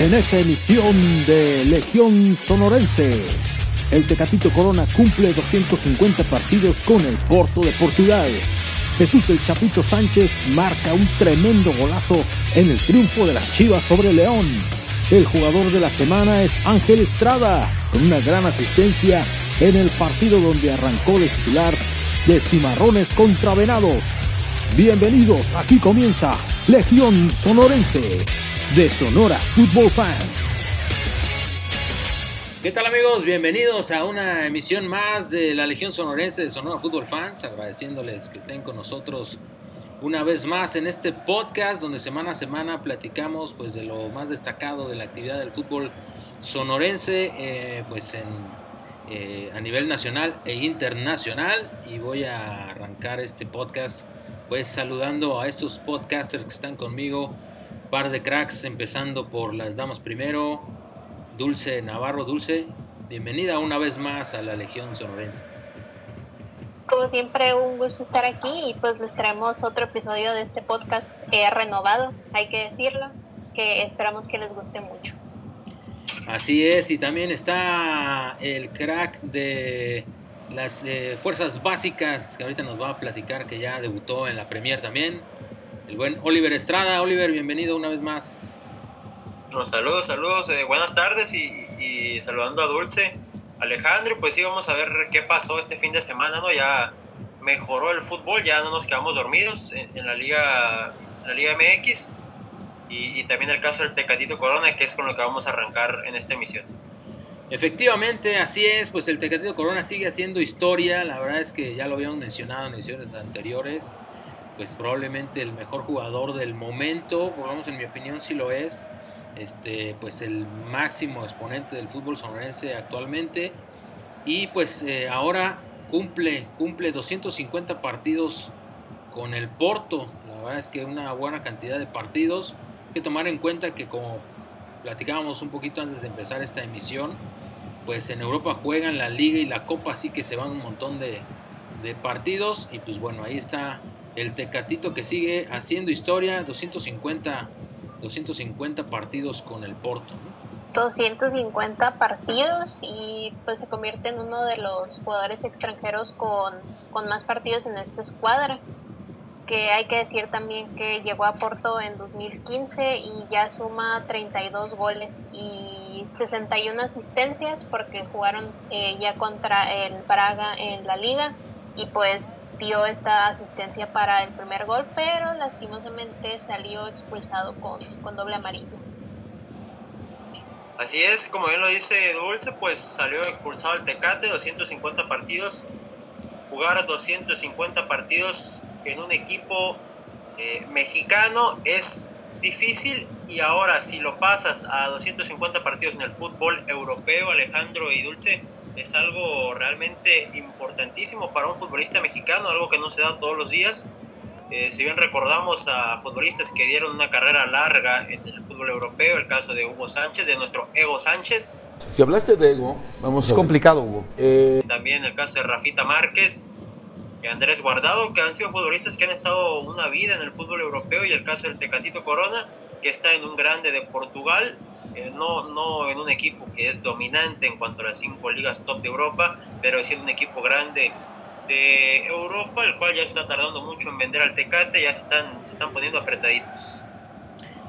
en esta emisión de Legión Sonorense. El Tecatito Corona cumple 250 partidos con el Porto de Portugal. Jesús el Chapito Sánchez marca un tremendo golazo en el triunfo de las Chivas sobre León. El jugador de la semana es Ángel Estrada, con una gran asistencia en el partido donde arrancó de titular de Cimarrones contra Venados. Bienvenidos, aquí comienza Legión Sonorense de Sonora Football Fans. ¿Qué tal amigos? Bienvenidos a una emisión más de la Legión Sonorense de Sonora Football Fans, agradeciéndoles que estén con nosotros una vez más en este podcast donde semana a semana platicamos pues de lo más destacado de la actividad del fútbol sonorense eh, pues en, eh, a nivel nacional e internacional y voy a arrancar este podcast pues saludando a estos podcasters que están conmigo par de cracks, empezando por las damas primero. Dulce Navarro, Dulce, bienvenida una vez más a la Legión Sonorense. Como siempre, un gusto estar aquí y pues les traemos otro episodio de este podcast eh, renovado, hay que decirlo, que esperamos que les guste mucho. Así es, y también está el crack de las eh, fuerzas básicas, que ahorita nos va a platicar, que ya debutó en la Premier también, el buen Oliver Estrada. Oliver, bienvenido una vez más. saludos, saludos, eh, buenas tardes y, saludando a Dulce. Alejandro, pues sí, vamos a ver qué pasó este fin de semana, ¿no? Ya mejoró el fútbol, ya no nos quedamos dormidos en, la Liga la Liga MX y, también el caso del Tecatito Corona, que es con lo que vamos a arrancar en esta emisión. Efectivamente, así es, pues el Tecatito Corona sigue haciendo historia, la verdad es que ya lo habíamos mencionado en ediciones anteriores, pues probablemente el mejor jugador del momento, en mi opinión sí lo es, este, pues el máximo exponente del fútbol sonorense actualmente. Y pues eh, ahora cumple, cumple 250 partidos con el Porto, la verdad es que una buena cantidad de partidos, hay que tomar en cuenta que como platicábamos un poquito antes de empezar esta emisión, pues en Europa juegan la liga y la copa, así que se van un montón de, de partidos. Y pues bueno, ahí está el Tecatito que sigue haciendo historia, 250, 250 partidos con el Porto. 250 partidos y pues se convierte en uno de los jugadores extranjeros con, con más partidos en esta escuadra que hay que decir también que llegó a Porto en 2015 y ya suma 32 goles y 61 asistencias porque jugaron eh, ya contra el Praga en la liga y pues dio esta asistencia para el primer gol, pero lastimosamente salió expulsado con, con doble amarillo. Así es, como bien lo dice Dulce, pues salió expulsado el Tecate, 250 partidos. Jugar 250 partidos en un equipo eh, mexicano es difícil y ahora si lo pasas a 250 partidos en el fútbol europeo, Alejandro y Dulce, es algo realmente importantísimo para un futbolista mexicano, algo que no se da todos los días. Eh, si bien recordamos a futbolistas que dieron una carrera larga en el fútbol europeo, el caso de Hugo Sánchez, de nuestro Ego Sánchez. Si hablaste de Ego, vamos es complicado, Hugo. Eh, También el caso de Rafita Márquez, y Andrés Guardado, que han sido futbolistas que han estado una vida en el fútbol europeo, y el caso del Tecatito Corona, que está en un grande de Portugal, eh, no, no en un equipo que es dominante en cuanto a las cinco ligas top de Europa, pero siendo un equipo grande de Europa, el cual ya se está tardando mucho en vender al Tecate, ya se están, se están poniendo apretaditos.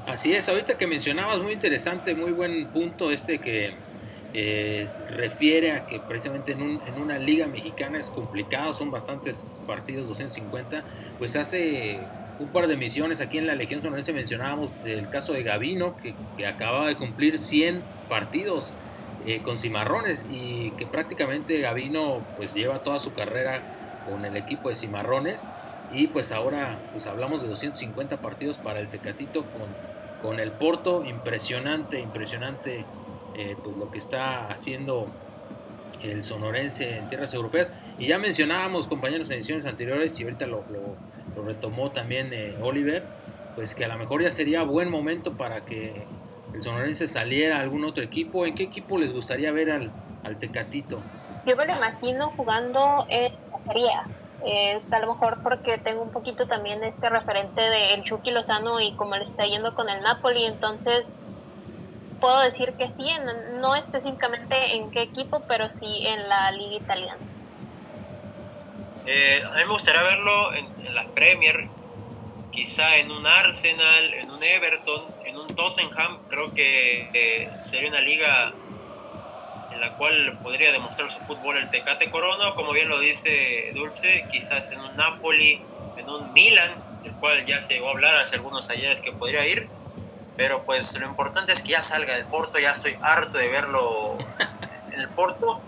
Así es, ahorita que mencionabas, muy interesante, muy buen punto este que eh, refiere a que precisamente en, en, una liga mexicana es complicado, son bastantes partidos, 250, pues hace un par de misiones aquí en la Legión Sonorense mencionábamos del caso de Gavino, que, que acababa de cumplir 100 partidos eh, con Cimarrones y que prácticamente Gavino pues lleva toda su carrera con el equipo de Cimarrones y pues ahora pues hablamos de 250 partidos para el Tecatito con, con el Porto, impresionante, impresionante eh, pues lo que está haciendo el sonorense en tierras europeas. Y ya mencionábamos compañeros en ediciones anteriores y ahorita lo retomó también eh, Oliver, pues que a lo mejor ya sería buen momento para que el sonorense saliera a algún otro equipo. ¿En qué equipo les gustaría ver al, al Tecatito? Yo me lo imagino jugando en Serie eh, a lo mejor porque tengo un poquito también este referente de el Chucky Lozano y como le está yendo con el Napoli, entonces puedo decir que sí, no específicamente en qué equipo, pero sí en la liga italiana. Eh, a mí me gustaría verlo en, la Premier, quizá en un Arsenal, en un Everton, en un Tottenham. Creo que eh, sería una liga en la cual podría demostrar su fútbol el Tecate Corona, como bien lo dice Dulce, quizás en un Napoli, en un Milan, del cual ya se llegó a hablar hace algunos ayeres que podría ir. Pero pues lo importante es que ya salga del Porto, ya estoy harto de verlo en el Porto.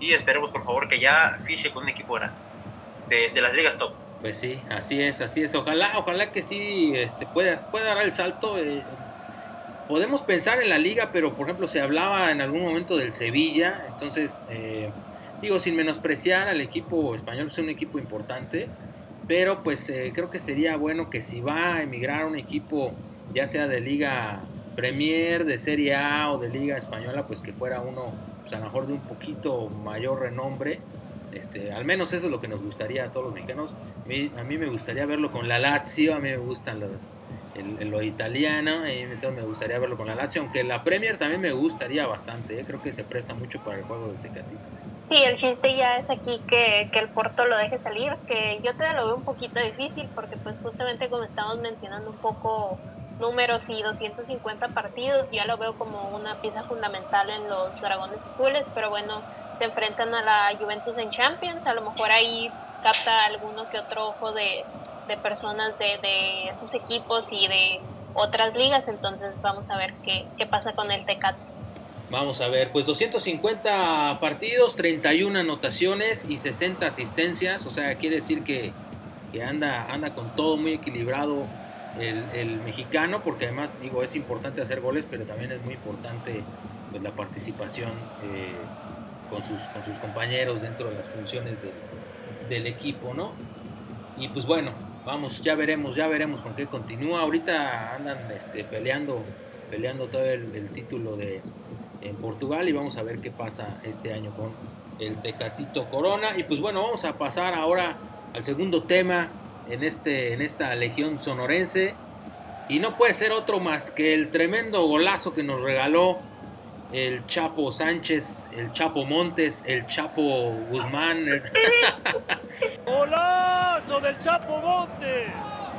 Y esperemos por favor que ya fiche con un equipo de, de las ligas top. Pues sí, así es, así es. Ojalá, ojalá que sí este, pueda, pueda dar el salto. Eh, podemos pensar en la liga, pero por ejemplo se hablaba en algún momento del Sevilla, entonces eh, digo sin menospreciar al equipo español, es un equipo importante, pero pues eh, creo que sería bueno que si va a emigrar a un equipo, ya sea de liga Premier, de Serie A o de liga española, pues que fuera uno, pues a lo mejor de un poquito mayor renombre. Este, al menos eso es lo que nos gustaría a todos los mexicanos. A mí, me gustaría verlo con la Lazio, a mí me gustan los, el, lo italiano, entonces me gustaría verlo con la Lazio, aunque la Premier también me gustaría bastante, ¿eh? creo que se presta mucho para el juego de Tecatito. Sí, el chiste ya es aquí que, que, el Porto lo deje salir, que yo todavía lo veo un poquito difícil porque pues justamente como estamos mencionando un poco números y 250 partidos, ya lo veo como una pieza fundamental en los Dragones Azules, pero bueno, se enfrentan a la Juventus en Champions, a lo mejor ahí capta alguno que otro ojo de, de personas de, de, esos equipos y de otras ligas, entonces vamos a ver qué, qué pasa con el Tecate. Vamos a ver, pues 250 partidos, 31 anotaciones y 60 asistencias, o sea, quiere decir que, anda, anda con todo muy equilibrado el, mexicano, porque además, digo, es importante hacer goles, pero también es muy importante pues, la participación eh, con, sus, con sus compañeros dentro de las funciones del equipo, ¿no? Y pues bueno, vamos, ya veremos, ya veremos con qué continúa. Ahorita andan este, peleando, peleando todo el título de, en Portugal y vamos a ver qué pasa este año con el Tecatito Corona. Y pues bueno, vamos a pasar ahora al segundo tema en, este, en esta Legión Sonorense. Y no puede ser otro más que el tremendo golazo que nos regaló el Chapo Sánchez, el Chapo Montes, el Chapo Guzmán. ¡Golazo del Chapo Montes!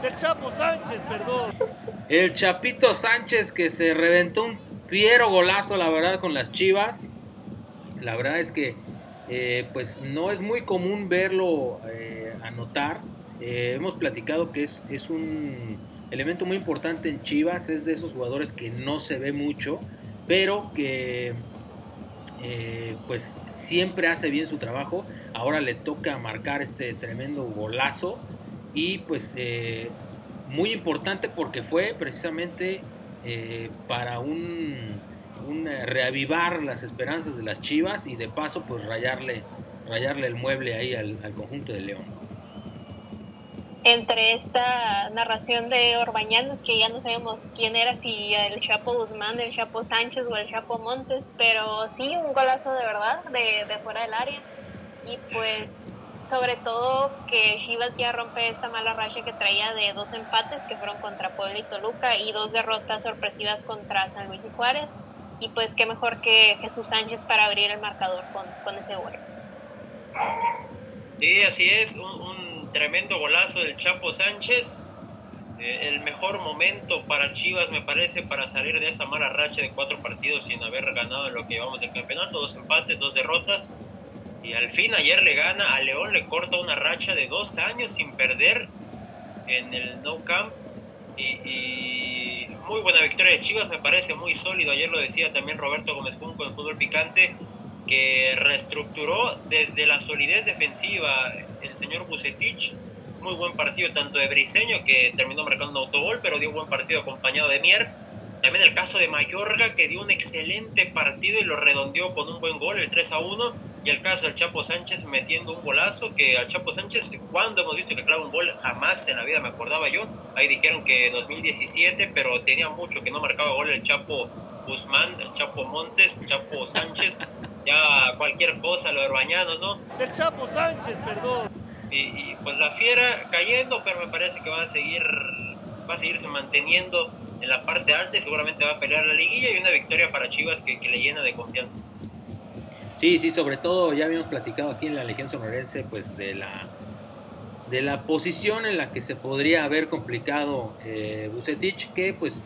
Del Chapo Sánchez, perdón. El Chapito Sánchez que se reventó un Fiero golazo, la verdad, con las Chivas. La verdad es que eh, pues no es muy común verlo eh, anotar. Eh, hemos platicado que es, es, un elemento muy importante en Chivas, es de esos jugadores que no se ve mucho, pero que pues siempre hace bien su trabajo. Ahora le toca marcar este tremendo golazo y pues muy importante porque fue precisamente eh, para un, eh, reavivar las esperanzas de las Chivas y de paso pues rayarle, rayarle el mueble ahí al, conjunto de León. Entre esta narración de Orbañanos, que ya no sabemos quién era, si el Chapo Guzmán, el Chapo Sánchez o el Chapo Montes, pero sí, un golazo de verdad de, de fuera del área. Y pues sobre todo que Chivas ya rompe esta mala racha que traía de dos empates que fueron contra Puebla y Toluca y dos derrotas sorpresivas contra San Luis y Juárez. Y pues qué mejor que Jesús Sánchez para abrir el marcador con, con ese gol. Sí, así es, un, tremendo golazo del Chapo Sánchez. Eh, el mejor momento para Chivas, me parece, para salir de esa mala racha de cuatro partidos sin haber ganado en lo que llevamos del campeonato. Dos empates, dos derrotas y al fin ayer le gana, a León le corta una racha de dos años sin perder en el No Camp. Y, muy buena victoria de Chivas, me parece muy sólido. Ayer lo decía también Roberto Gómez Junco en Fútbol Picante, que reestructuró desde la solidez defensiva el señor Bucetich. Muy buen partido, tanto de Briseño, que terminó marcando autogol, pero dio un buen partido acompañado de Mier. También el caso de Mayorga, que dio un excelente partido y lo redondeó con un buen gol, el 3 a 1 y el caso del Chapo Sánchez metiendo un golazo, que al Chapo Sánchez, cuando hemos visto que clava un gol, jamás en la vida me acordaba yo. Ahí dijeron que 2017, pero tenía mucho que no marcaba gol el Chapo Guzmán, el Chapo Montes, Chapo Sánchez, ya cualquier cosa, lo herbañado, ¿no? Del Chapo Sánchez, perdón. Y, pues la fiera cayendo, pero me parece que va a seguir, va a seguirse manteniendo en la parte alta y seguramente va a pelear la liguilla y una victoria para Chivas que, que le llena de confianza. Sí, sí, sobre todo ya habíamos platicado aquí en la Legión Sonorense pues de la de la posición en la que se podría haber complicado eh, Bucetich, que pues,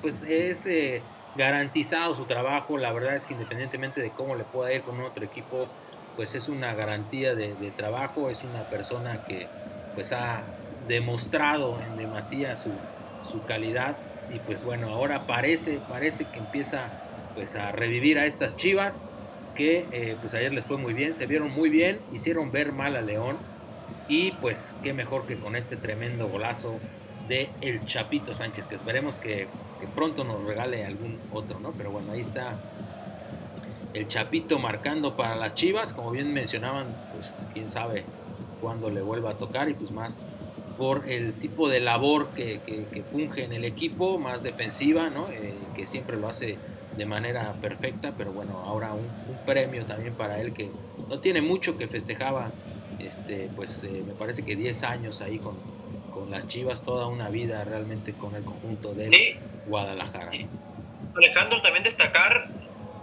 pues es eh, garantizado su trabajo, la verdad es que independientemente de cómo le pueda ir con otro equipo, pues es una garantía de, trabajo, es una persona que pues ha demostrado en demasía su, su calidad y pues bueno, ahora parece, parece que empieza pues a revivir a estas chivas que eh, pues ayer les fue muy bien, se vieron muy bien, hicieron ver mal a León y pues qué mejor que con este tremendo golazo de el Chapito Sánchez, que esperemos que, pronto nos regale algún otro, ¿no? Pero bueno, ahí está el Chapito marcando para las Chivas, como bien mencionaban, pues quién sabe cuándo le vuelva a tocar y pues más por el tipo de labor que, que, funge en el equipo, más defensiva, ¿no? Eh, que siempre lo hace de manera perfecta, pero bueno, ahora un, un, premio también para él que no tiene mucho que festejaba este, pues eh, me parece que 10 años ahí con, las Chivas, toda una vida realmente con el conjunto de Guadalajara. Alejandro, también destacar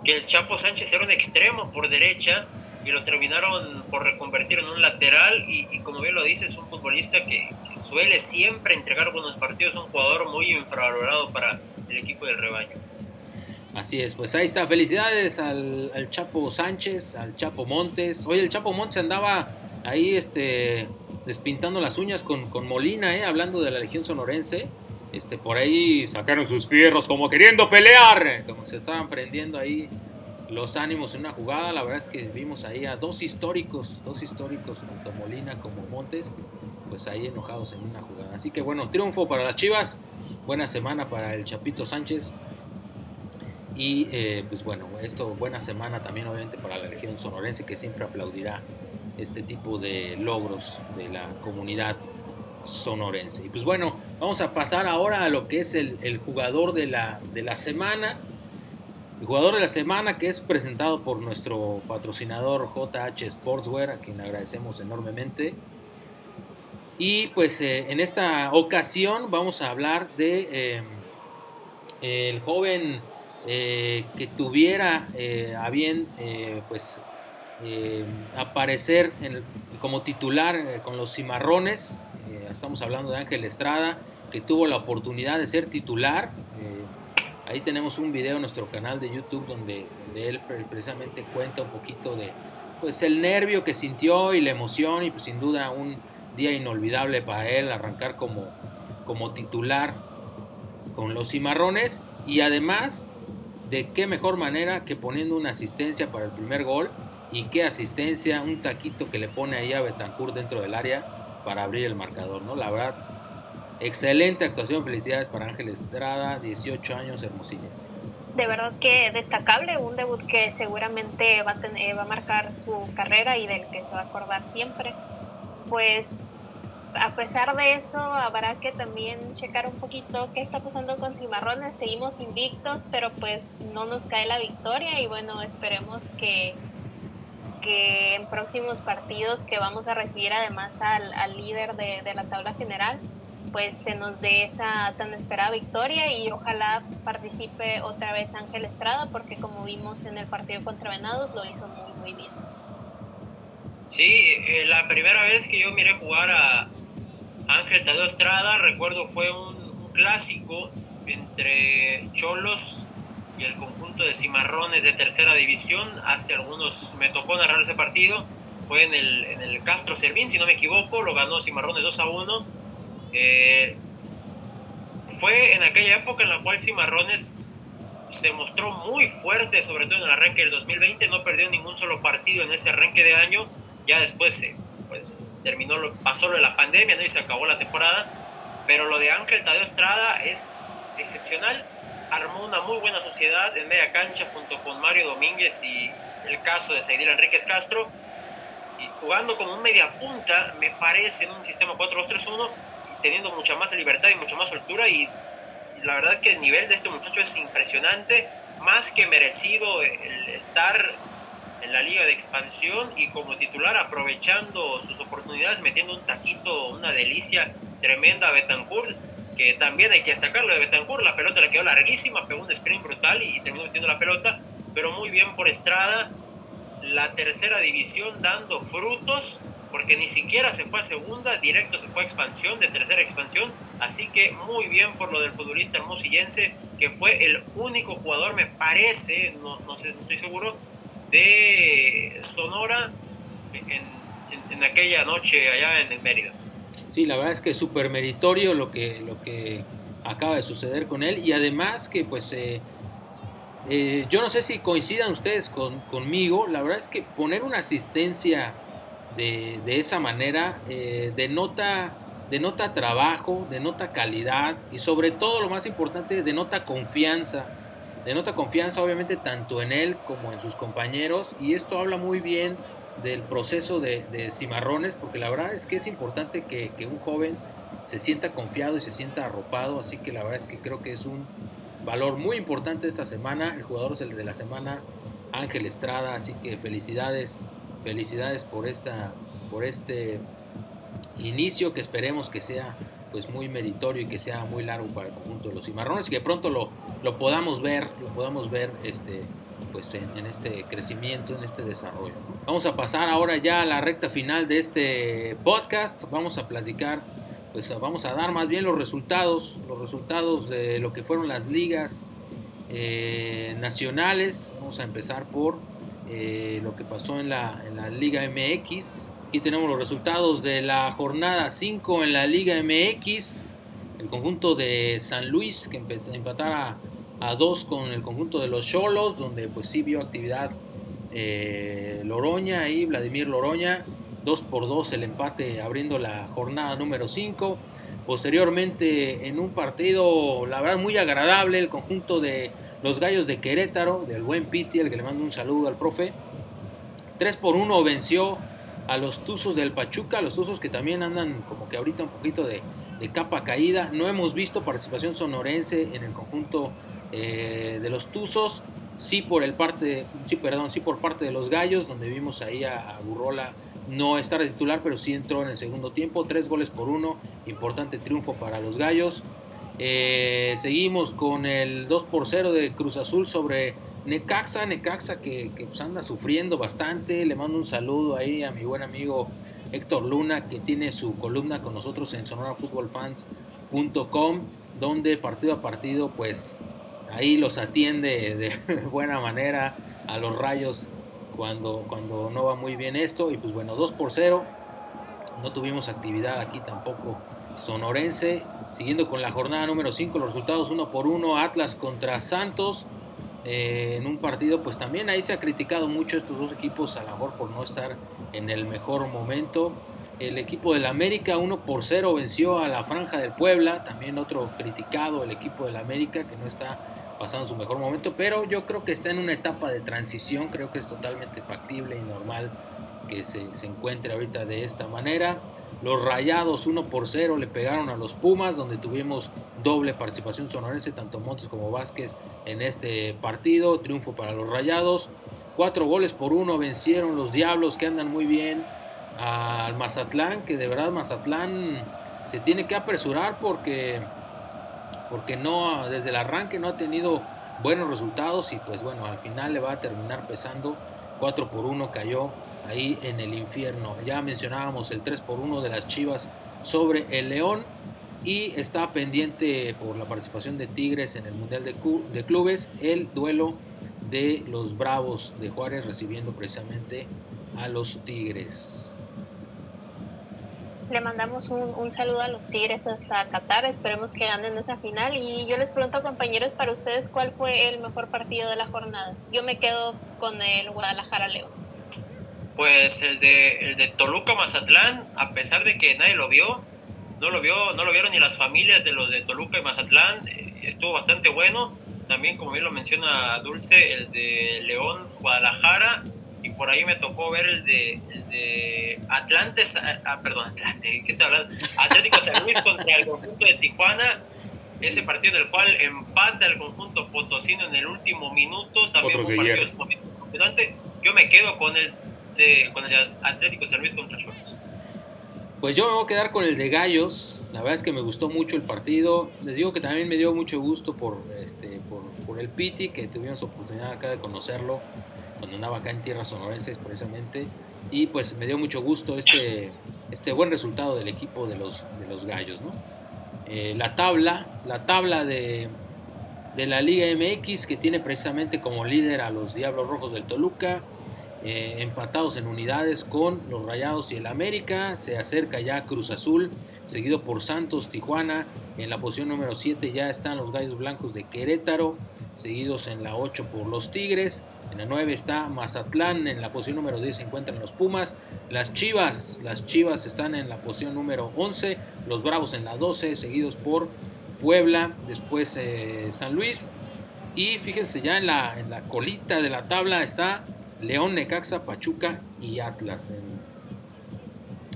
que el Chapo Sánchez era un extremo por derecha y lo terminaron por reconvertir en un lateral y, como bien lo dices, es un futbolista que, suele siempre entregar buenos partidos, un jugador muy infravalorado para el equipo del rebaño. Así es, pues ahí está. Felicidades al, al, Chapo Sánchez, al Chapo Montes. Hoy el Chapo Montes andaba ahí este, despintando las uñas con, con Molina, ¿eh? hablando de la Legión Sonorense. Este, por ahí sacaron sus fierros como queriendo pelear, como se estaban prendiendo ahí los ánimos en una jugada. La verdad es que vimos ahí a dos históricos, dos históricos, tanto Molina como Montes, pues ahí enojados en una jugada. Así que bueno, triunfo para las Chivas, buena semana para el Chapito Sánchez. Y eh, pues bueno, esto buena semana también obviamente para la Legión Sonorense que siempre aplaudirá este tipo de logros de la comunidad sonorense. Y pues bueno, vamos a pasar ahora a lo que es el, jugador de la, de la semana. El jugador de la semana que es presentado por nuestro patrocinador JH Sportswear, a quien agradecemos enormemente. Y pues eh, en esta ocasión vamos a hablar de eh, el joven eh, que tuviera a bien pues eh, aparecer como titular eh, con los cimarrones. Eh, estamos hablando de Ángel Estrada, que tuvo la oportunidad de ser titular. ahí tenemos un video en nuestro canal de YouTube donde, él precisamente cuenta un poquito de pues el nervio que sintió y la emoción y pues sin duda un día inolvidable para él arrancar como, como titular con los cimarrones y además de qué mejor manera que poniendo una asistencia para el primer gol y qué asistencia, un taquito que le pone ahí a Betancourt dentro del área para abrir el marcador, ¿no? La verdad, excelente actuación, felicidades para Ángel Estrada, 18 años, hermosillas. De verdad que destacable, un debut que seguramente va a, tener, va a marcar su carrera y del que se va a acordar siempre. Pues a pesar de eso, habrá que también checar un poquito qué está pasando con Cimarrones. Seguimos invictos, pero pues no nos cae la victoria y bueno, esperemos que que en próximos partidos que vamos a recibir además al, líder de, la tabla general, pues se nos dé esa tan esperada victoria y ojalá participe otra vez Ángel Estrada porque como vimos en el partido contra Venados lo hizo muy muy bien. Sí, eh, la primera vez que yo miré jugar a Ángel Tadeo Estrada, recuerdo fue un, un clásico entre Cholos y el conjunto de Cimarrones de tercera división. Hace algunos me tocó narrar ese partido. Fue en el, en el Castro Servín, si no me equivoco. Lo ganó Cimarrones 2 a 1. Eh, fue en aquella época en la cual Cimarrones se mostró muy fuerte, sobre todo en el arranque del 2020. No perdió ningún solo partido en ese arranque de año. Ya después pues terminó, pasó lo de la pandemia ¿no? y se acabó la temporada. Pero lo de Ángel Tadeo Estrada es excepcional armó una muy buena sociedad en media cancha junto con Mario Domínguez y el caso de Seidil Enríquez Castro. Y jugando como un media punta, me parece, en un sistema 4-2-3-1, teniendo mucha más libertad y mucha más altura. Y, la verdad es que el nivel de este muchacho es impresionante, más que merecido el estar en la liga de expansión y como titular aprovechando sus oportunidades, metiendo un taquito, una delicia tremenda a Betancourt que también hay que destacarlo de Betancourt, la pelota le quedó larguísima, pegó un sprint brutal y terminó metiendo la pelota, pero muy bien por Estrada, la tercera división dando frutos, porque ni siquiera se fue a segunda, directo se fue a expansión, de tercera expansión, así que muy bien por lo del futbolista hermosillense, que fue el único jugador, me parece, no, no, sé, no estoy seguro, de Sonora en, en, aquella noche allá en el Mérida. Sí, la verdad es que es súper meritorio lo que, lo que acaba de suceder con él. Y además que pues eh, eh, yo no sé si coincidan ustedes con, conmigo, la verdad es que poner una asistencia de, de esa manera eh, denota, denota trabajo, denota calidad y sobre todo lo más importante, denota confianza. Denota confianza obviamente tanto en él como en sus compañeros. Y esto habla muy bien del proceso de, de cimarrones porque la verdad es que es importante que, que un joven se sienta confiado y se sienta arropado, así que la verdad es que creo que es un valor muy importante esta semana. El jugador es el de la semana, Ángel Estrada. Así que felicidades, felicidades por esta, por este inicio que esperemos que sea pues muy meritorio y que sea muy largo para el conjunto de los cimarrones que pronto lo, lo podamos ver, lo podamos ver este, pues en, este crecimiento, en este desarrollo. Vamos a pasar ahora ya a la recta final de este podcast. Vamos a platicar pues vamos a dar más bien los resultados, los resultados de lo que fueron las ligas eh, nacionales. Vamos a empezar por eh, lo que pasó en la, en la Liga MX. Aquí tenemos los resultados de la jornada 5 en la Liga MX. El conjunto de San Luis que empatara a 2 con el conjunto de los Cholos, donde pues sí vio actividad eh, Loroña y Vladimir Loroña 2 por 2 el empate abriendo la jornada número 5. Posteriormente en un partido, la verdad, muy agradable, el conjunto de los Gallos de Querétaro, del buen Piti, el que le mando un saludo al profe. 3 por 1 venció a los Tuzos del Pachuca, los Tuzos que también andan como que ahorita un poquito de, de capa caída. No hemos visto participación sonorense en el conjunto eh, de los Tuzos. Sí por el parte, sí, perdón, sí por parte de los Gallos, donde vimos ahí a, a Gurrola no estar de titular, pero sí entró en el segundo tiempo. Tres goles por uno. Importante triunfo para los Gallos. Eh, seguimos con el 2 por 0 de Cruz Azul sobre Necaxa. Necaxa que, pues anda sufriendo bastante. Le mando un saludo ahí a mi buen amigo Héctor Luna, que tiene su columna con nosotros en sonorafootballfans.com, donde partido a partido, pues ahí los atiende de buena manera a los rayos cuando, cuando no va muy bien esto. Y pues bueno, 2 por 0. No tuvimos actividad aquí tampoco sonorense. Siguiendo con la jornada número 5, los resultados 1 por 1. Atlas contra Santos. Eh, en un partido, pues también ahí se ha criticado mucho estos dos equipos, a lo mejor por no estar en el mejor momento. El equipo del América 1 por 0 venció a la Franja del Puebla, también otro criticado, el equipo del América que no está pasando su mejor momento, pero yo creo que está en una etapa de transición, creo que es totalmente factible y normal que se, se encuentre ahorita de esta manera. Los Rayados 1 por 0 le pegaron a los Pumas, donde tuvimos doble participación sonorense, tanto Montes como Vázquez en este partido. Triunfo para los Rayados. Cuatro goles por uno vencieron los Diablos, que andan muy bien, al Mazatlán, que de verdad Mazatlán se tiene que apresurar porque porque no desde el arranque no ha tenido buenos resultados y pues bueno, al final le va a terminar pesando 4 por 1 cayó ahí en el infierno. Ya mencionábamos el 3 por 1 de las Chivas sobre el León y está pendiente por la participación de Tigres en el Mundial de, de Clubes el duelo de los Bravos de Juárez recibiendo precisamente a los Tigres. Le mandamos un, un, saludo a los Tigres hasta Qatar. Esperemos que ganen esa final. Y yo les pregunto, compañeros, para ustedes, ¿cuál fue el mejor partido de la jornada? Yo me quedo con el Guadalajara León. Pues el de, el de Toluca Mazatlán, a pesar de que nadie lo vio, no lo vio, no lo vieron ni las familias de los de Toluca y Mazatlán, eh, estuvo bastante bueno. También, como bien lo menciona Dulce, el de León Guadalajara y por ahí me tocó ver el de, el de Atlantes, ah, ah perdón, Atlante, ¿qué está hablando? Atlético San Luis contra el conjunto de Tijuana, ese partido en el cual empata el conjunto potosino en el último minuto, también un partido emocionante. Yo me quedo con el, de, con el Atlético San Luis contra Cholos. Pues yo me voy a quedar con el de Gallos. La verdad es que me gustó mucho el partido. Les digo que también me dio mucho gusto por, este, por, por el Piti, que tuvimos oportunidad acá de conocerlo cuando andaba acá en tierras sonorenses precisamente. Y pues me dio mucho gusto este, este buen resultado del equipo de los, de los gallos. ¿no? Eh, la tabla, la tabla de, de la Liga MX que tiene precisamente como líder a los Diablos Rojos del Toluca. Eh, empatados en unidades con los Rayados y el América. Se acerca ya Cruz Azul, seguido por Santos, Tijuana. En la posición número 7 ya están los Gallos Blancos de Querétaro, seguidos en la 8 por los Tigres. En la 9 está Mazatlán, en la posición número 10 se encuentran los Pumas. Las Chivas, las Chivas están en la posición número 11, los Bravos en la 12, seguidos por Puebla, después eh, San Luis. Y fíjense ya en la, en la colita de la tabla está León, Necaxa, Pachuca y Atlas.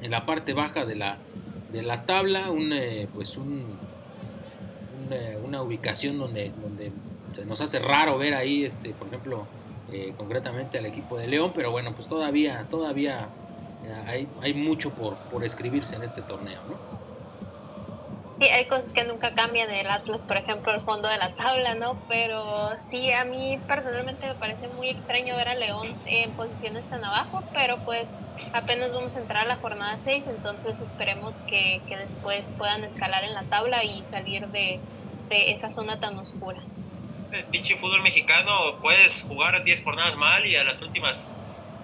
En, la parte baja de la, de la tabla, un, eh, pues un, eh, una ubicación donde, donde se nos hace raro ver ahí, este, por ejemplo, eh, concretamente al equipo de León, pero bueno, pues todavía, todavía hay, hay mucho por, por escribirse en este torneo, ¿no? Sí, hay cosas que nunca cambian el Atlas, por ejemplo, el fondo de la tabla, ¿no? Pero sí, a mí personalmente me parece muy extraño ver a León en posiciones tan abajo, pero pues apenas vamos a entrar a la jornada 6, entonces esperemos que, que después puedan escalar en la tabla y salir de, de esa zona tan oscura. El pinche fútbol mexicano, puedes jugar 10 jornadas mal y a las últimas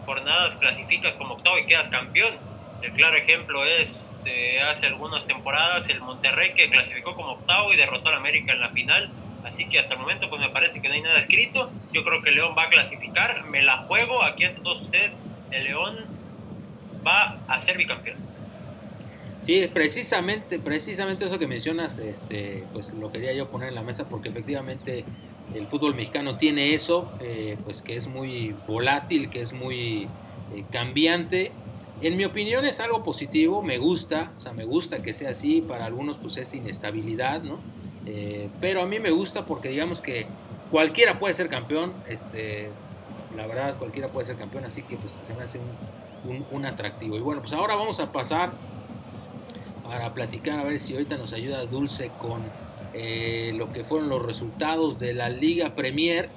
jornadas clasificas como octavo y quedas campeón el claro ejemplo es eh, hace algunas temporadas el Monterrey que clasificó como octavo y derrotó al América en la final. Así que hasta el momento pues me parece que no hay nada escrito. Yo creo que León va a clasificar. Me la juego aquí ante todos ustedes. El León va a ser bicampeón. Sí, precisamente, precisamente eso que mencionas, este, pues lo quería yo poner en la mesa porque efectivamente el fútbol mexicano tiene eso, eh, pues que es muy volátil, que es muy eh, cambiante en mi opinión es algo positivo, me gusta, o sea, me gusta que sea así, para algunos pues es inestabilidad, ¿no? Eh, pero a mí me gusta porque digamos que cualquiera puede ser campeón, este, la verdad cualquiera puede ser campeón, así que pues se me hace un, atractivo. Y bueno, pues ahora vamos a pasar para platicar, a ver si ahorita nos ayuda Dulce con eh, lo que fueron los resultados de la Liga Premier.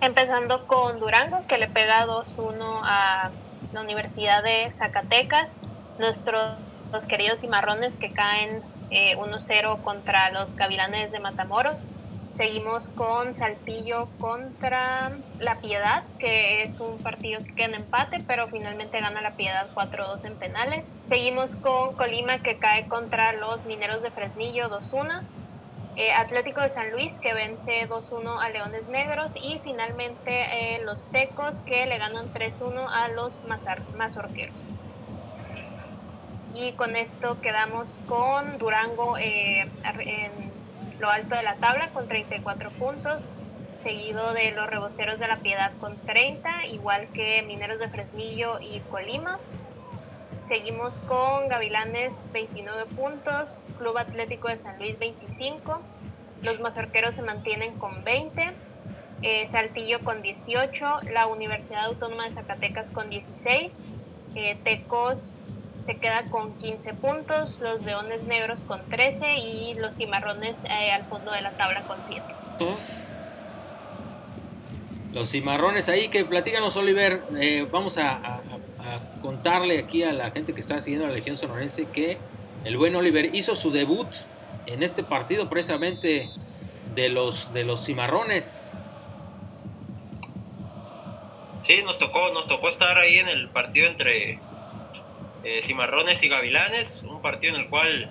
Empezando con Durango, que le pega 2-1 a la Universidad de Zacatecas, nuestros los queridos cimarrones que caen 1-0 eh, contra los gavilanes de Matamoros. Seguimos con Saltillo contra La Piedad, que es un partido que queda en empate, pero finalmente gana La Piedad 4-2 en penales. Seguimos con Colima, que cae contra los Mineros de Fresnillo 2-1. Eh, Atlético de San Luis que vence 2-1 a Leones Negros y finalmente eh, los Tecos que le ganan 3-1 a los Mazorqueros. Y con esto quedamos con Durango eh, en lo alto de la tabla con 34 puntos, seguido de los Reboceros de la Piedad con 30, igual que Mineros de Fresnillo y Colima. Seguimos con Gavilanes 29 puntos, Club Atlético de San Luis 25, los Mazorqueros se mantienen con 20, eh, Saltillo con 18, la Universidad Autónoma de Zacatecas con 16, eh, Tecos se queda con 15 puntos, los Leones Negros con 13 y los Cimarrones eh, al fondo de la tabla con 7. Los cimarrones ahí, que platícanos Oliver, vamos a contarle aquí a la gente que está siguiendo la Legión Sonorense que el buen Oliver hizo su debut en este partido precisamente de los de los cimarrones. Sí, nos tocó, nos tocó estar ahí en el partido entre eh, cimarrones y gavilanes, un partido en el cual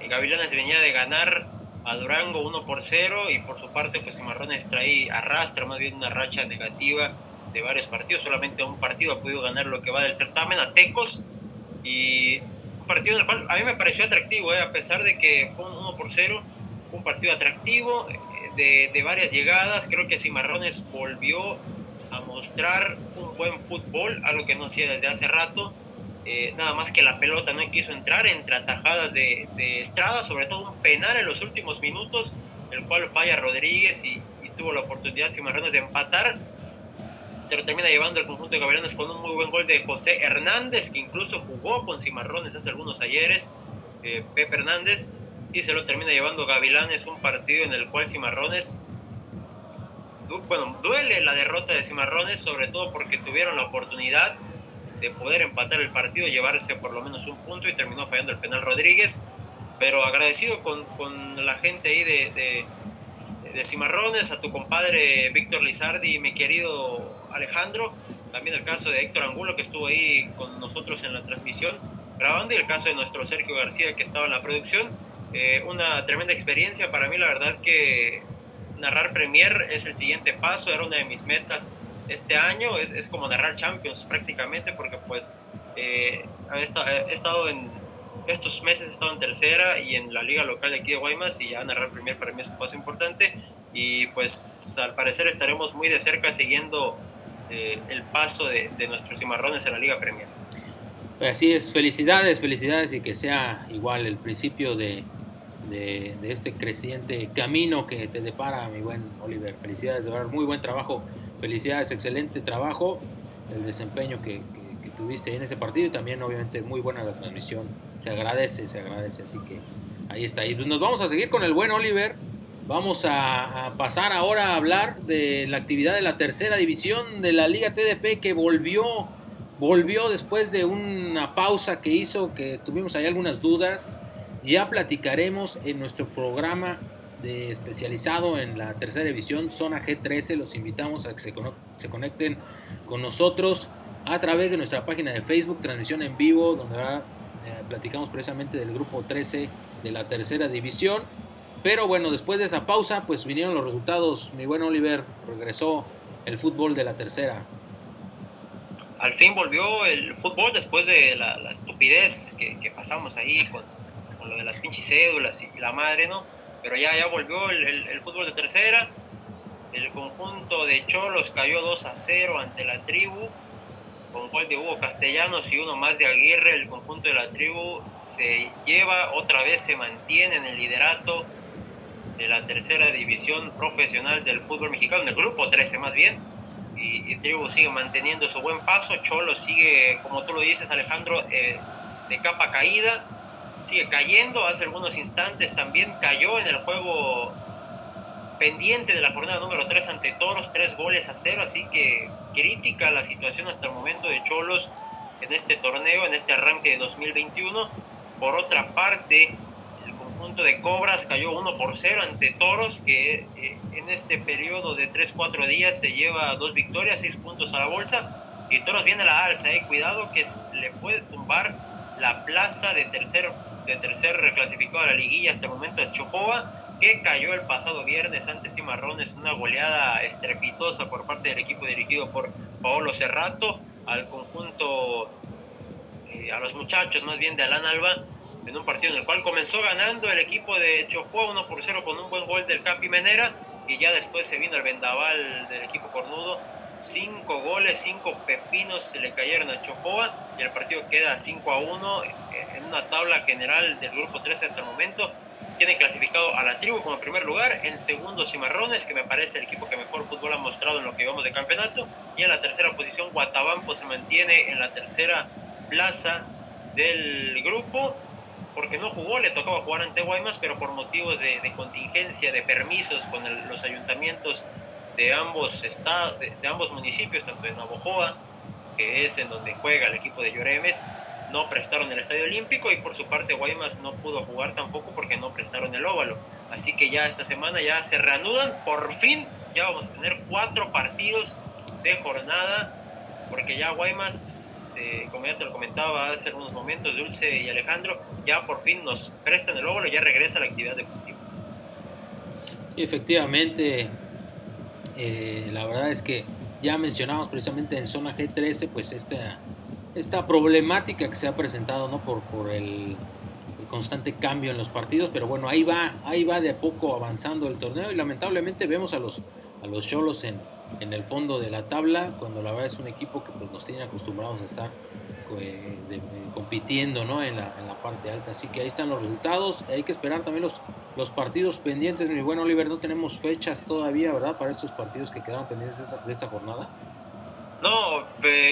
eh, Gavilanes venía de ganar a Durango 1 por 0 y por su parte pues Cimarrones trae arrastra más bien una racha negativa de varios partidos, solamente un partido ha podido ganar lo que va del certamen, a Tecos, y un partido en el cual a mí me pareció atractivo, eh, a pesar de que fue un 1 por 0, un partido atractivo, eh, de, varias llegadas, creo que Cimarrones volvió a mostrar un buen fútbol, algo que no hacía desde hace rato, eh, nada más que la pelota no quiso entrar entre atajadas de, de, Estrada, sobre todo un penal en los últimos minutos, el cual falla Rodríguez y, y tuvo la oportunidad Cimarrones de empatar se lo termina llevando el conjunto de Gavilanes con un muy buen gol de José Hernández, que incluso jugó con Cimarrones hace algunos ayeres. eh, Pepe Hernández y se lo termina llevando Gavilanes, un partido en el cual Cimarrones, bueno, duele la derrota de Cimarrones, sobre todo porque tuvieron la oportunidad de poder empatar el partido, llevarse por lo menos un punto y terminó fallando el penal Rodríguez, pero agradecido con, con la gente ahí de, de, de Cimarrones, a tu compadre Víctor Lizardi, mi querido Alejandro, también el caso de Héctor Angulo que estuvo ahí con nosotros en la transmisión grabando y el caso de nuestro Sergio García que estaba en la producción. Eh, una tremenda experiencia para mí, la verdad que narrar Premier es el siguiente paso, era una de mis metas este año, es, es como narrar Champions prácticamente porque pues eh, he, estado, en estos meses he estado en tercera y en la liga local de aquí de Guaymas y ya narrar Premier para mí es un paso importante y pues al parecer estaremos muy de cerca siguiendo eh, el paso de, nuestros cimarrones en la Liga Premier. Así es, felicidades, felicidades y que sea igual el principio de, de, este creciente camino que te depara, mi buen Oliver. Felicidades, de muy buen trabajo, felicidades, excelente trabajo, el desempeño que, que, tuviste en ese partido y también obviamente muy buena la transmisión. Se agradece, se agradece, así que ahí está. Y pues nos vamos a seguir con el buen Oliver Vamos a, pasar ahora a hablar de la actividad de la tercera división de la Liga TDP que volvió, volvió después de una pausa que hizo, que tuvimos ahí algunas dudas. Ya platicaremos en nuestro programa de especializado en la tercera división, Zona G13. Los invitamos a que se, conecten con nosotros a través de nuestra página de Facebook, transmisión en vivo, donde eh, platicamos precisamente del grupo 13 de la tercera división. Pero bueno, después de esa pausa, pues vinieron los resultados. Mi buen Oliver regresó el fútbol de la tercera. Al fin volvió el fútbol después de la, estupidez que, pasamos ahí con, lo de las pinches cédulas y la madre, ¿no? Pero ya, ya volvió el, fútbol de tercera. El conjunto de Cholos cayó 2 a 0 ante la tribu, con cual de Hugo Castellanos y uno más de Aguirre. El conjunto de la tribu se lleva, otra vez se mantiene en el liderato de la tercera división profesional del fútbol mexicano, en el grupo 13 más bien, y, Tribu sigue manteniendo su buen paso, Cholo sigue, como tú lo dices Alejandro, eh, de capa caída, sigue cayendo, hace algunos instantes también cayó en el juego pendiente de la jornada número 3 ante Toros, tres goles a cero, así que crítica la situación hasta el momento de Cholos en este torneo, en este arranque de 2021. Por otra parte, de Cobras cayó 1 por 0 ante Toros, que eh, en este periodo de 3-4 días se lleva dos victorias, 6 puntos a la bolsa. Y Toros viene a la alza, eh. cuidado que le puede tumbar la plaza de tercer, de tercer reclasificado a la liguilla hasta el momento de Chojoa, que cayó el pasado viernes ante Cimarrones, una goleada estrepitosa por parte del equipo dirigido por Paolo Cerrato, al conjunto, eh, a los muchachos más bien de Alan Alba en un partido en el cual comenzó ganando el equipo de Chojoa 1 por 0 con un buen gol del Capi Menera y ya después se vino el vendaval del equipo cornudo. Cinco goles, cinco pepinos se le cayeron a Chojoa y el partido queda 5 a 1 en una tabla general del grupo 13 hasta el momento. Tiene clasificado a la tribu como primer lugar, en segundo Cimarrones, que me parece el equipo que mejor fútbol ha mostrado en lo que llevamos de campeonato, y en la tercera posición Guatabampo se mantiene en la tercera plaza del grupo porque no jugó, le tocaba jugar ante Guaymas, pero por motivos de, contingencia, de permisos con los ayuntamientos de ambos, estados, de, ambos municipios, tanto de Navojoa, que es en donde juega el equipo de Lloremes, no prestaron el Estadio Olímpico y por su parte Guaymas no pudo jugar tampoco porque no prestaron el óvalo. Así que ya esta semana ya se reanudan, por fin ya vamos a tener cuatro partidos de jornada, porque ya Guaymas eh, como ya te lo comentaba hace unos momentos, Dulce y Alejandro, ya por fin nos prestan el óvulo, ya regresa la actividad deportiva. Efectivamente, eh, la verdad es que ya mencionamos precisamente en zona G13, pues esta, esta problemática que se ha presentado ¿no? por, por el, constante cambio en los partidos, pero bueno, ahí va, ahí va de a poco avanzando el torneo y lamentablemente vemos a los, a los Cholos en, en el fondo de la tabla, cuando la verdad es un equipo que pues, nos tiene acostumbrados a estar eh, compitiendo ¿no? en, la, en, la, parte alta. Así que ahí están los resultados. Hay que esperar también los, los partidos pendientes. Mi buen Oliver, no tenemos fechas todavía, ¿verdad? Para estos partidos que quedaron pendientes de, esta jornada. No,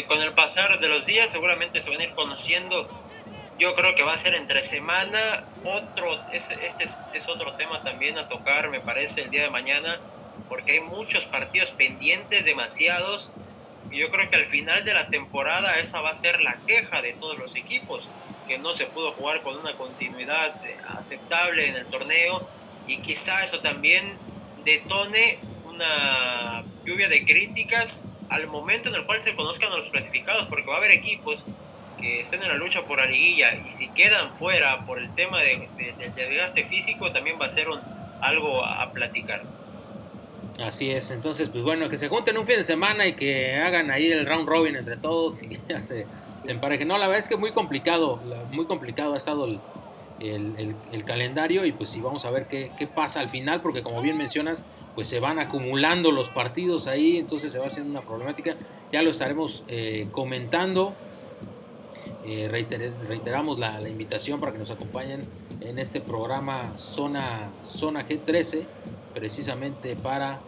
con el pasar de los días seguramente se van a ir conociendo. yo creo que va a ser entre semana. Otro, este es, es otro tema también a tocar, me parece, el día de mañana, porque hay muchos partidos pendientes, demasiados. Y yo creo que al final de la temporada esa va a ser la queja de todos los equipos, que no se pudo jugar con una continuidad aceptable en el torneo y quizá eso también detone una lluvia de críticas al momento en el cual se conozcan a los clasificados, porque va a haber equipos que estén en la lucha por la liguilla y si quedan fuera por el tema de, del desgaste físico, también va a ser algo a, platicar. Así es, entonces, pues bueno, que se junten un fin de semana y que hagan ahí el round robin entre todos y ya se, emparejen. No, la verdad es que muy complicado, muy complicado ha estado el, calendario y pues sí, vamos a ver qué, qué, pasa al final, porque como bien mencionas, pues se van acumulando los partidos ahí, entonces se va haciendo una problemática. Ya lo estaremos eh, comentando. Eh, reiteramos la, la, invitación para que nos acompañen en este programa Zona, Zona G13, precisamente para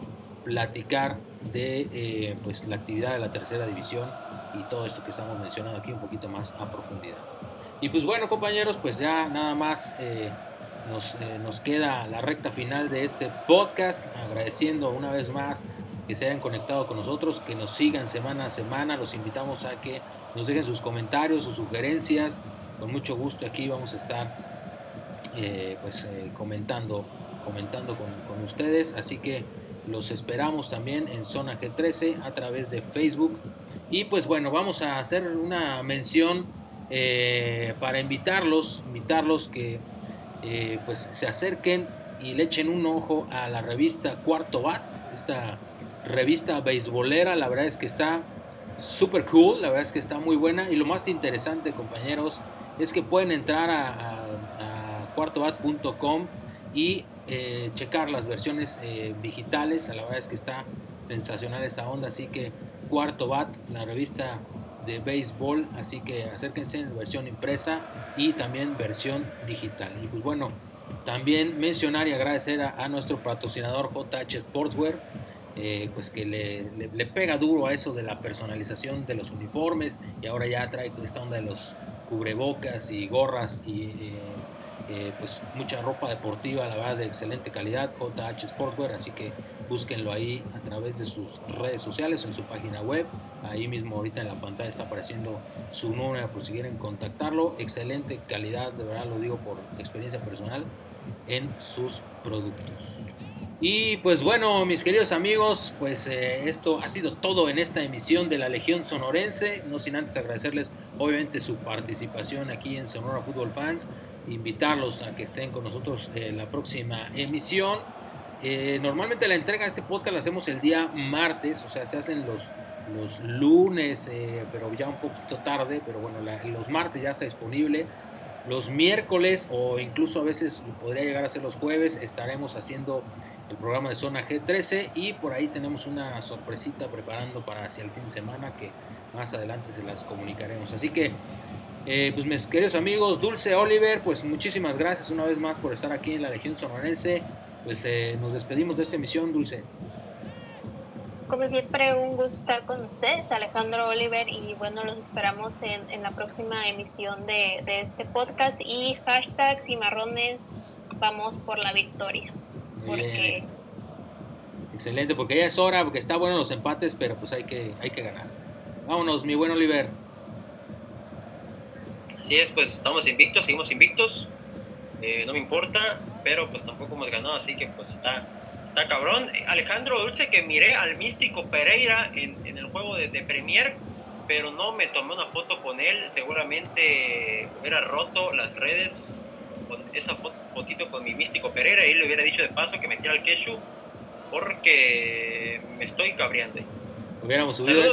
platicar de eh, pues, la actividad de la tercera división y todo esto que estamos mencionando aquí un poquito más a profundidad. Y pues bueno compañeros, pues ya nada más eh, nos, eh, nos, queda la recta final de este podcast, agradeciendo una vez más que se hayan conectado con nosotros, que nos sigan semana a semana, los invitamos a que nos dejen sus comentarios, sus sugerencias, con mucho gusto aquí vamos a estar pues comentando, comentando con, con ustedes, así que los esperamos también en Zona G13 a través de Facebook. Y pues bueno, vamos a hacer una mención eh, para invitarlos, invitarlos que eh, pues se acerquen y le echen un ojo a la revista Cuarto Bat, esta revista beisbolera, la verdad es que está super cool, la verdad es que está muy buena. Y lo más interesante compañeros es que pueden entrar a, a, cuartobat.com y eh, checar las versiones digitales, la verdad es que está sensacional esa onda, así que Cuarto Bat, la revista de béisbol, así que acérquense en versión impresa y también versión digital. Y pues bueno, también mencionar y agradecer a, nuestro patrocinador JH Sportswear, eh, pues que le, pega duro a eso de la personalización de los uniformes. Y ahora ya trae esta onda de los cubrebocas y gorras y eh, pues mucha ropa deportiva, la verdad de excelente calidad, JH Sportswear, así que búsquenlo ahí a través de sus redes sociales, en su página web, ahí mismo ahorita en la pantalla está apareciendo su número por si quieren contactarlo, excelente calidad, de verdad lo digo por experiencia personal, en sus productos. Y pues bueno, mis queridos amigos, pues eh, esto ha sido todo en esta emisión de la Legión Sonorense. No sin antes agradecerles obviamente su participación aquí en Sonora Fútbol Fans, invitarlos a que estén con nosotros en la próxima emisión. Eh, normalmente la entrega de este podcast la hacemos el día martes, o sea, se hacen los, los lunes, eh, pero ya un poquito tarde, pero bueno, los martes ya está disponible. Los miércoles o incluso a veces podría llegar a ser los jueves estaremos haciendo el programa de Zona G13 y por ahí tenemos una sorpresita preparando para hacia el fin de semana que más adelante se las comunicaremos. Así que, eh, pues mis queridos amigos, Dulce Oliver, pues muchísimas gracias una vez más por estar aquí en la Legión Sonorense. Pues eh, nos despedimos de esta emisión, Dulce. Como siempre, un gusto estar con ustedes, Alejandro Oliver, y bueno, los esperamos en, en la próxima emisión de, de, este podcast y hashtag cimarrones, vamos por la victoria. Porque... Excelente, porque ya es hora, porque está bueno los empates, pero pues hay que, hay que ganar. Vámonos, mi buen Oliver. Así es, pues estamos invictos, seguimos invictos. Eh, no me importa, pero pues tampoco hemos ganado, así que pues está Está cabrón. Alejandro Dulce, que miré al místico Pereira en, el juego de, Premier, pero no me tomé una foto con él. Seguramente hubiera roto las redes con esa fotito con mi místico Pereira y le hubiera dicho de paso que metiera al Keshu porque me estoy cabreando. Hubiéramos subido,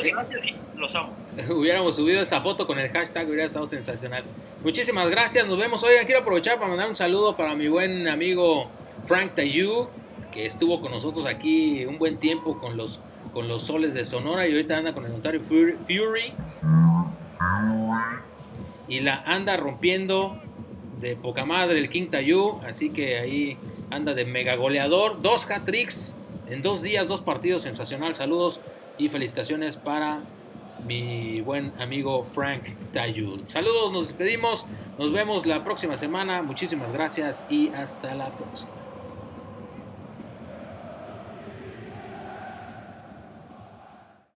los amo. hubiéramos subido esa foto con el hashtag, hubiera estado sensacional. Muchísimas gracias, nos vemos. Oigan, quiero aprovechar para mandar un saludo para mi buen amigo Frank Tayu, que estuvo con nosotros aquí un buen tiempo con los, con los soles de Sonora y ahorita anda con el notario Fury. Y la anda rompiendo de poca madre el King Tayu, así que ahí anda de mega goleador. Dos hat-tricks en dos días, dos partidos, sensacional. Saludos y felicitaciones para mi buen amigo Frank Tayud. Saludos, nos despedimos, nos vemos la próxima semana, muchísimas gracias y hasta la próxima.